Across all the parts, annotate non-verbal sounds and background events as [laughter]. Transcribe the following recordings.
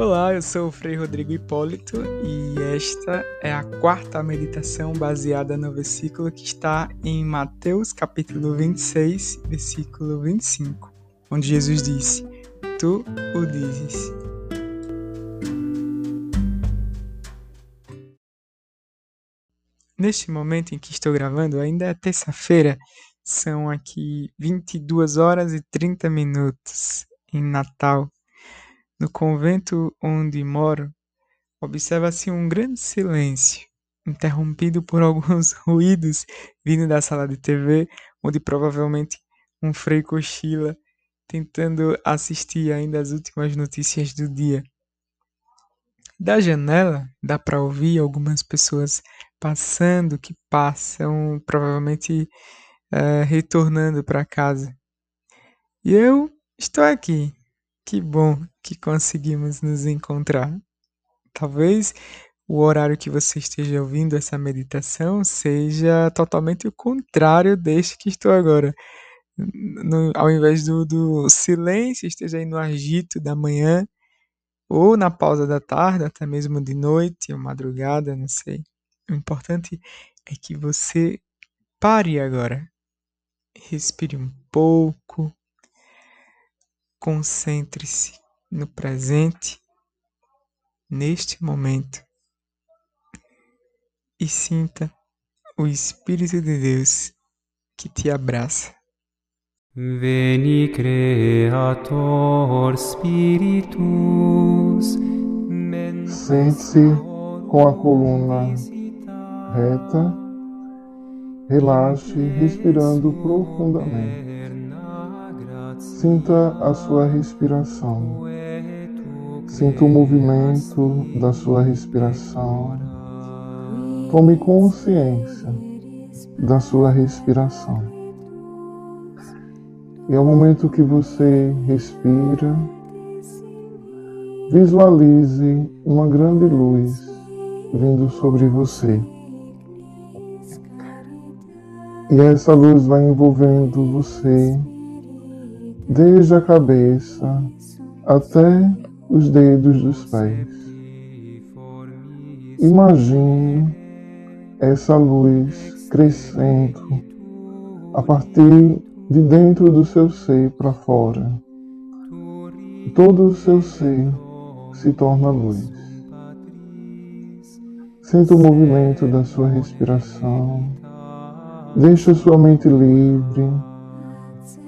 Olá, eu sou o Frei Rodrigo Hipólito e esta é a quarta meditação baseada no versículo que está em Mateus capítulo 26, versículo 25, onde Jesus disse: Tu o dizes. Neste momento em que estou gravando, ainda é terça-feira, são aqui 22 horas e 30 minutos em Natal. No convento onde moro, observa-se um grande silêncio, interrompido por [laughs] alguns ruídos vindo da sala de TV, onde provavelmente um frei cochila, tentando assistir ainda às últimas notícias do dia. Da janela dá para ouvir algumas pessoas passando, que passam, provavelmente uh, retornando para casa. E eu estou aqui. Que bom que conseguimos nos encontrar. Talvez o horário que você esteja ouvindo essa meditação seja totalmente o contrário deste que estou agora. No, ao invés do, do silêncio, esteja aí no agito da manhã, ou na pausa da tarde, até mesmo de noite ou madrugada, não sei. O importante é que você pare agora. Respire um pouco. Concentre-se no presente, neste momento, e sinta o Espírito de Deus que te abraça. Veni Creator Spiritus. Sente-se com a coluna reta, relaxe respirando profundamente. Sinta a sua respiração. Sinta o movimento da sua respiração. Tome consciência da sua respiração. E ao momento que você respira, visualize uma grande luz vindo sobre você. E essa luz vai envolvendo você desde a cabeça até os dedos dos pés. Imagine essa luz crescendo a partir de dentro do seu ser para fora. Todo o seu ser se torna luz. Sinta o movimento da sua respiração. Deixe sua mente livre.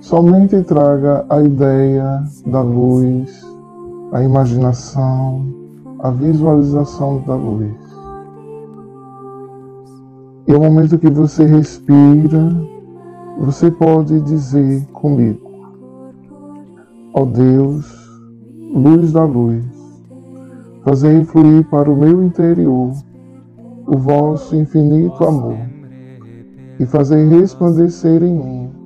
Somente traga a ideia da luz, a imaginação, a visualização da luz. E ao momento que você respira, você pode dizer comigo: Ó oh Deus, luz da luz, fazei fluir para o meu interior o vosso infinito amor e fazei resplandecer em mim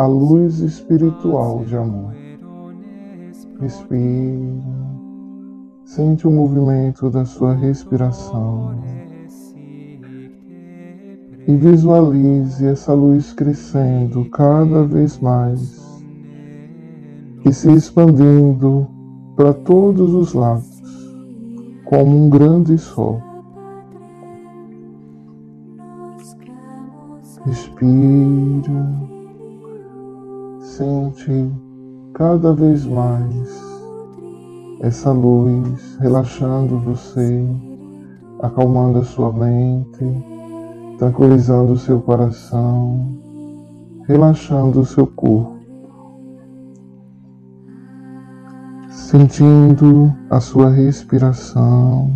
a luz espiritual de amor. Respire, sente o movimento da sua respiração e visualize essa luz crescendo cada vez mais e se expandindo para todos os lados, como um grande sol. Respira, sente cada vez mais essa luz relaxando você, acalmando a sua mente, tranquilizando o seu coração, relaxando o seu corpo. Sentindo a sua respiração,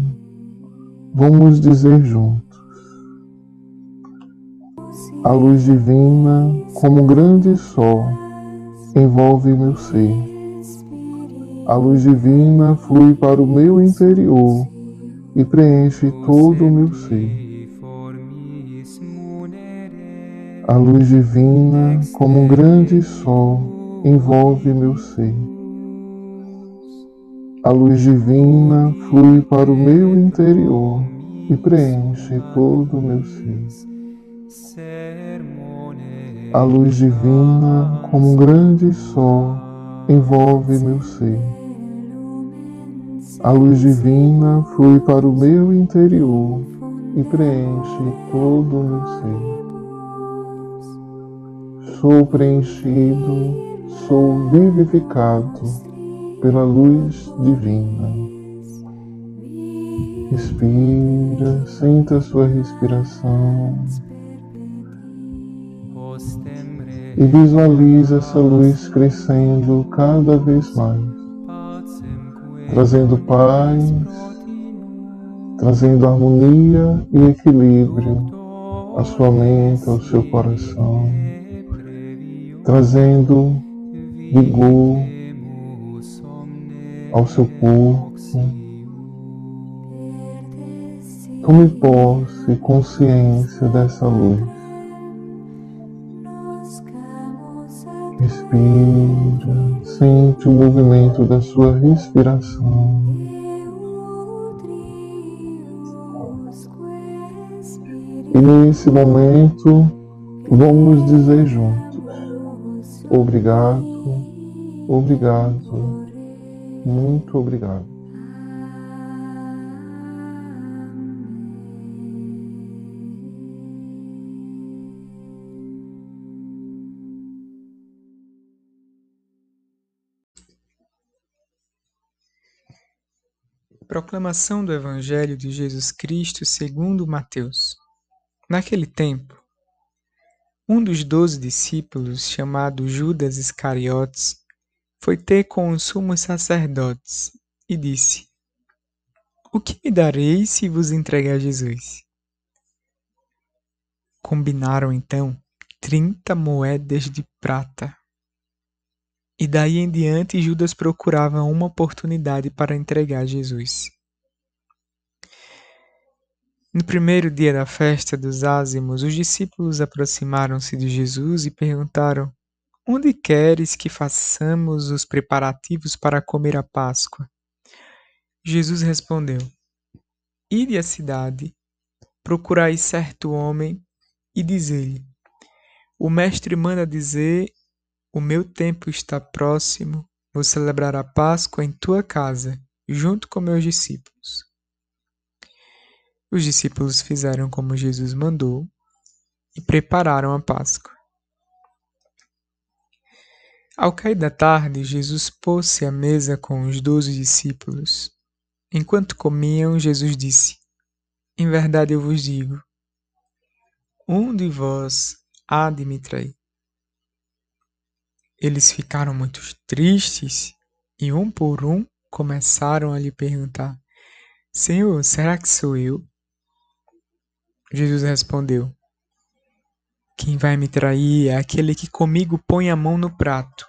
vamos dizer juntos a luz divina, como um grande sol, envolve meu ser. A luz divina flui para o meu interior e preenche todo o meu ser. A luz divina, como um grande sol, envolve meu ser. A luz divina flui para o meu interior e preenche todo o meu ser. A luz divina, como um grande sol, envolve meu ser. A luz divina flui para o meu interior e preenche todo o meu ser. Sou preenchido, sou vivificado pela luz divina. Respira, sinta a sua respiração e visualiza essa luz crescendo cada vez mais, trazendo paz, trazendo harmonia e equilíbrio à sua mente, ao seu coração, trazendo vigor ao seu corpo. Tome posse consciência dessa luz. Sente o movimento da sua respiração. E nesse momento, vamos dizer juntos: Obrigado, obrigado, muito obrigado. Proclamação do Evangelho de Jesus Cristo segundo Mateus. Naquele tempo, um dos doze discípulos, chamado Judas Iscariotes, foi ter com os sumos sacerdotes e disse: O que me dareis se vos entregar Jesus? Combinaram então trinta moedas de prata. E daí em diante Judas procurava uma oportunidade para entregar Jesus. No primeiro dia da festa dos ázimos, os discípulos aproximaram-se de Jesus e perguntaram: Onde queres que façamos os preparativos para comer a Páscoa? Jesus respondeu: Ide à cidade, procurai certo homem e dizei-lhe: O mestre manda dizer o meu tempo está próximo, vou celebrar a Páscoa em tua casa, junto com meus discípulos. Os discípulos fizeram como Jesus mandou e prepararam a Páscoa. Ao cair da tarde, Jesus pôs-se à mesa com os doze discípulos. Enquanto comiam, Jesus disse: Em verdade eu vos digo, um de vós há de me trair. Eles ficaram muito tristes e, um por um, começaram a lhe perguntar: Senhor, será que sou eu? Jesus respondeu: Quem vai me trair é aquele que comigo põe a mão no prato.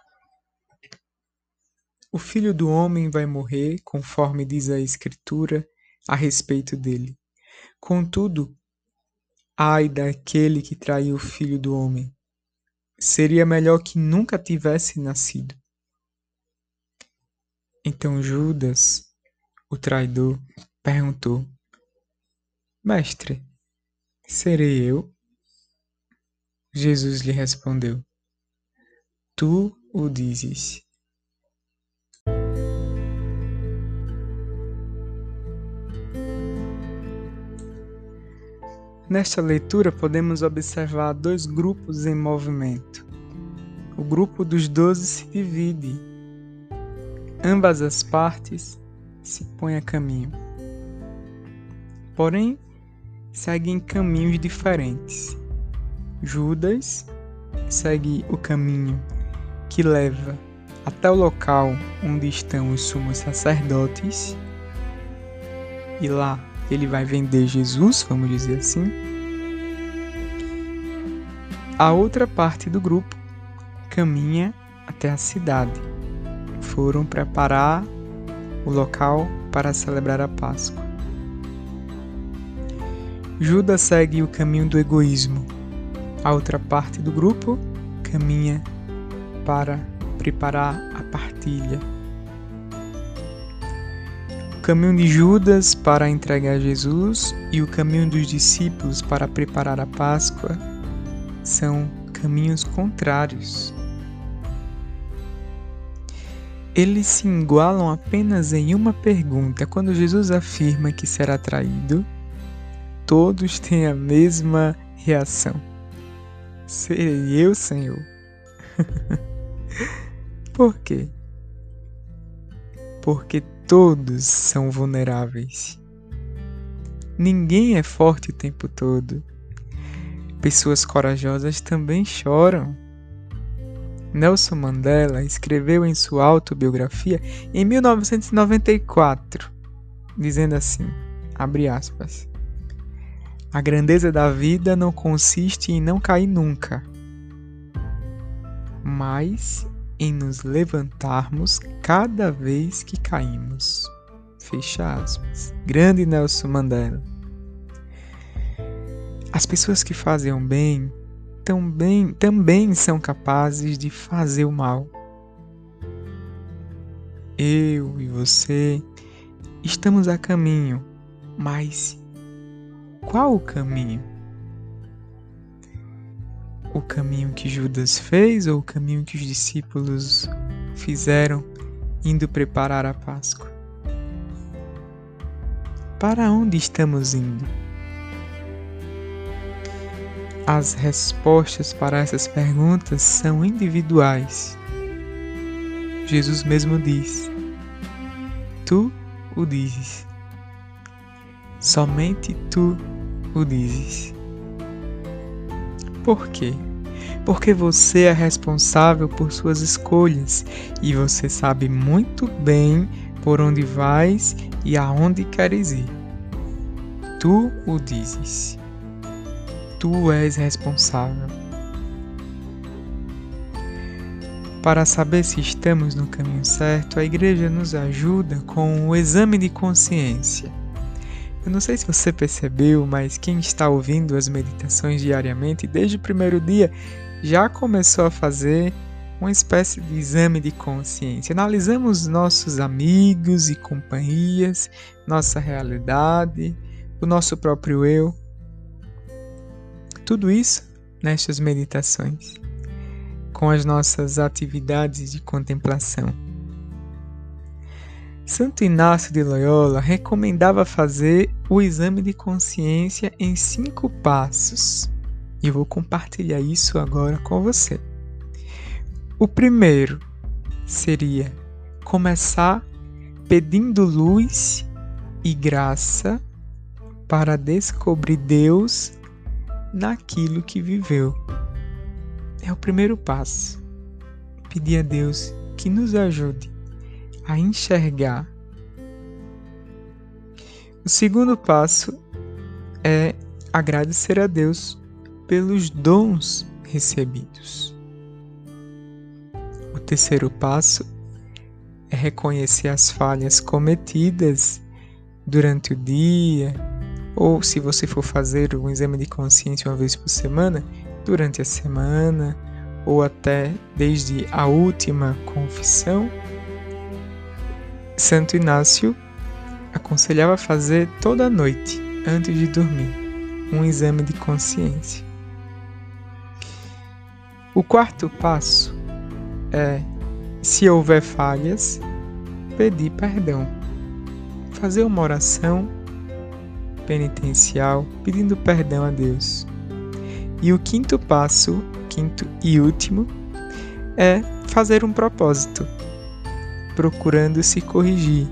O filho do homem vai morrer, conforme diz a Escritura a respeito dele. Contudo, ai daquele que traiu o filho do homem seria melhor que nunca tivesse nascido. Então Judas, o traidor, perguntou: Mestre, serei eu? Jesus lhe respondeu: Tu o dizes. Nesta leitura, podemos observar dois grupos em movimento. O grupo dos doze se divide. Ambas as partes se põem a caminho. Porém, seguem caminhos diferentes. Judas segue o caminho que leva até o local onde estão os sumos sacerdotes e lá ele vai vender Jesus, vamos dizer assim. A outra parte do grupo caminha até a cidade. Foram preparar o local para celebrar a Páscoa. Judas segue o caminho do egoísmo. A outra parte do grupo caminha para preparar a partilha caminho de Judas para entregar Jesus e o caminho dos discípulos para preparar a Páscoa são caminhos contrários. eles se igualam apenas em uma pergunta. Quando Jesus afirma que será traído, todos têm a mesma reação. Serei eu, Senhor? [laughs] Por quê? Porque todos são vulneráveis. Ninguém é forte o tempo todo. Pessoas corajosas também choram. Nelson Mandela escreveu em sua autobiografia em 1994, dizendo assim: abre aspas. A grandeza da vida não consiste em não cair nunca, mas em nos levantarmos cada vez que caímos. Fecha aspas. Grande Nelson Mandela. As pessoas que fazem o bem também, também são capazes de fazer o mal. Eu e você estamos a caminho, mas qual o caminho? O caminho que Judas fez ou o caminho que os discípulos fizeram indo preparar a Páscoa? Para onde estamos indo? As respostas para essas perguntas são individuais. Jesus mesmo diz: Tu o dizes. Somente tu o dizes. Por quê? Porque você é responsável por suas escolhas e você sabe muito bem por onde vais e aonde queres ir. Tu o dizes tu és responsável. Para saber se estamos no caminho certo, a igreja nos ajuda com o exame de consciência. Eu não sei se você percebeu, mas quem está ouvindo as meditações diariamente desde o primeiro dia já começou a fazer uma espécie de exame de consciência. Analisamos nossos amigos e companhias, nossa realidade, o nosso próprio eu. Tudo isso nestas meditações, com as nossas atividades de contemplação. Santo Inácio de Loyola recomendava fazer o exame de consciência em cinco passos. E vou compartilhar isso agora com você. O primeiro seria começar pedindo luz e graça para descobrir Deus naquilo que viveu. É o primeiro passo. Pedir a Deus que nos ajude a enxergar. O segundo passo é agradecer a Deus pelos dons recebidos. O terceiro passo é reconhecer as falhas cometidas durante o dia, ou se você for fazer um exame de consciência uma vez por semana, durante a semana, ou até desde a última confissão, Santo Inácio aconselhava fazer toda noite, antes de dormir, um exame de consciência. O quarto passo é, se houver falhas, pedir perdão. Fazer uma oração penitencial pedindo perdão a Deus. E o quinto passo, quinto e último, é fazer um propósito, procurando se corrigir.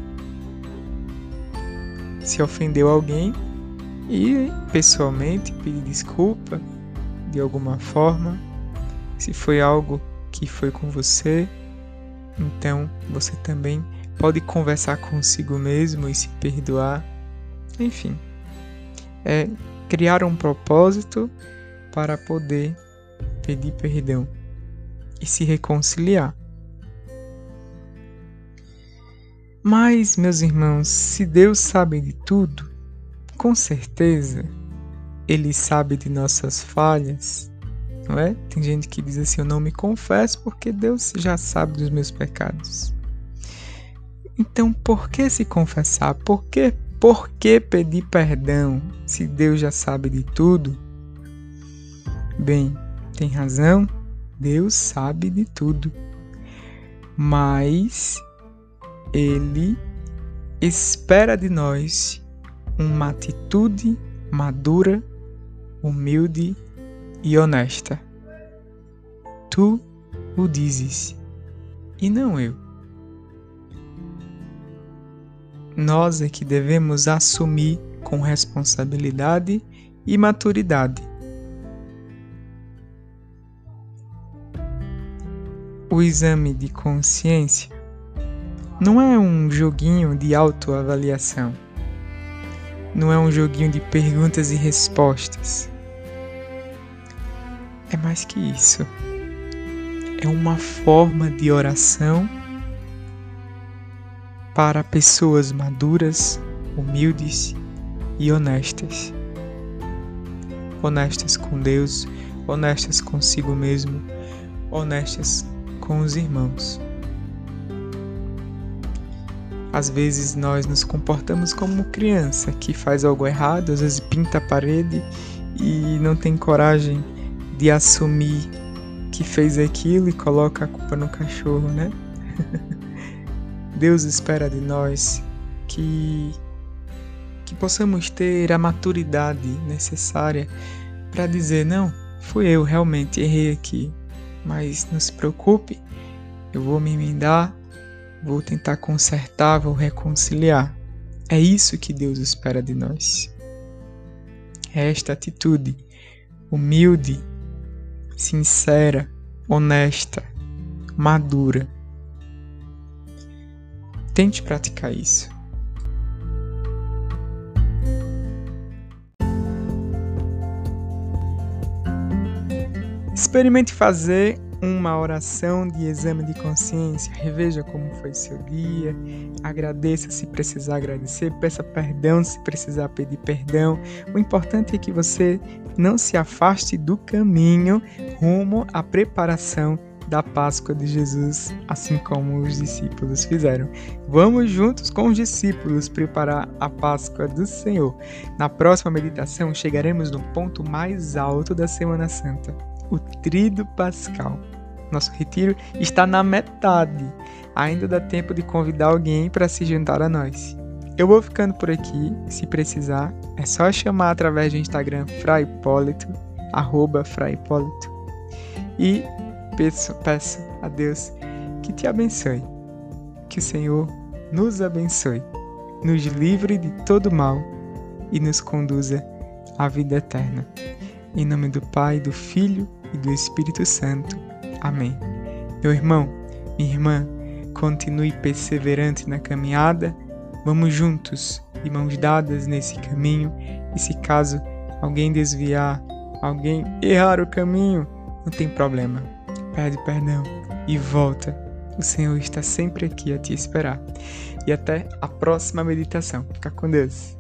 Se ofendeu alguém e pessoalmente pedir desculpa de alguma forma, se foi algo que foi com você, então você também pode conversar consigo mesmo e se perdoar. Enfim, é criar um propósito para poder pedir perdão e se reconciliar. Mas, meus irmãos, se Deus sabe de tudo, com certeza Ele sabe de nossas falhas, não é? Tem gente que diz assim: Eu não me confesso porque Deus já sabe dos meus pecados. Então, por que se confessar? Por que por que pedir perdão se Deus já sabe de tudo? Bem, tem razão, Deus sabe de tudo. Mas ele espera de nós uma atitude madura, humilde e honesta. Tu o dizes, e não eu. Nós é que devemos assumir com responsabilidade e maturidade. O exame de consciência não é um joguinho de autoavaliação. Não é um joguinho de perguntas e respostas. É mais que isso. É uma forma de oração para pessoas maduras, humildes e honestas. Honestas com Deus, honestas consigo mesmo, honestas com os irmãos. Às vezes nós nos comportamos como criança que faz algo errado, às vezes pinta a parede e não tem coragem de assumir que fez aquilo e coloca a culpa no cachorro, né? [laughs] Deus espera de nós que que possamos ter a maturidade necessária para dizer não, fui eu realmente errei aqui, mas não se preocupe, eu vou me emendar vou tentar consertar, vou reconciliar. É isso que Deus espera de nós. É esta atitude humilde, sincera, honesta, madura. Tente praticar isso. Experimente fazer uma oração de exame de consciência. Reveja como foi seu dia, agradeça se precisar agradecer, peça perdão se precisar pedir perdão. O importante é que você não se afaste do caminho rumo à preparação da Páscoa de Jesus, assim como os discípulos fizeram. Vamos juntos com os discípulos preparar a Páscoa do Senhor. Na próxima meditação chegaremos no ponto mais alto da Semana Santa o Trido Pascal. Nosso retiro está na metade. Ainda dá tempo de convidar alguém para se juntar a nós. Eu vou ficando por aqui. Se precisar, é só chamar através do Instagram fraipólito, arroba fraipólito. E peço, peço a Deus que te abençoe. Que o Senhor nos abençoe, nos livre de todo mal e nos conduza à vida eterna. Em nome do Pai, do Filho e do Espírito Santo. Amém. Meu irmão, minha irmã, continue perseverante na caminhada. Vamos juntos, de mãos dadas nesse caminho. E se caso alguém desviar, alguém errar o caminho, não tem problema. Pede perdão e volta. O Senhor está sempre aqui a te esperar. E até a próxima meditação. Fica com Deus.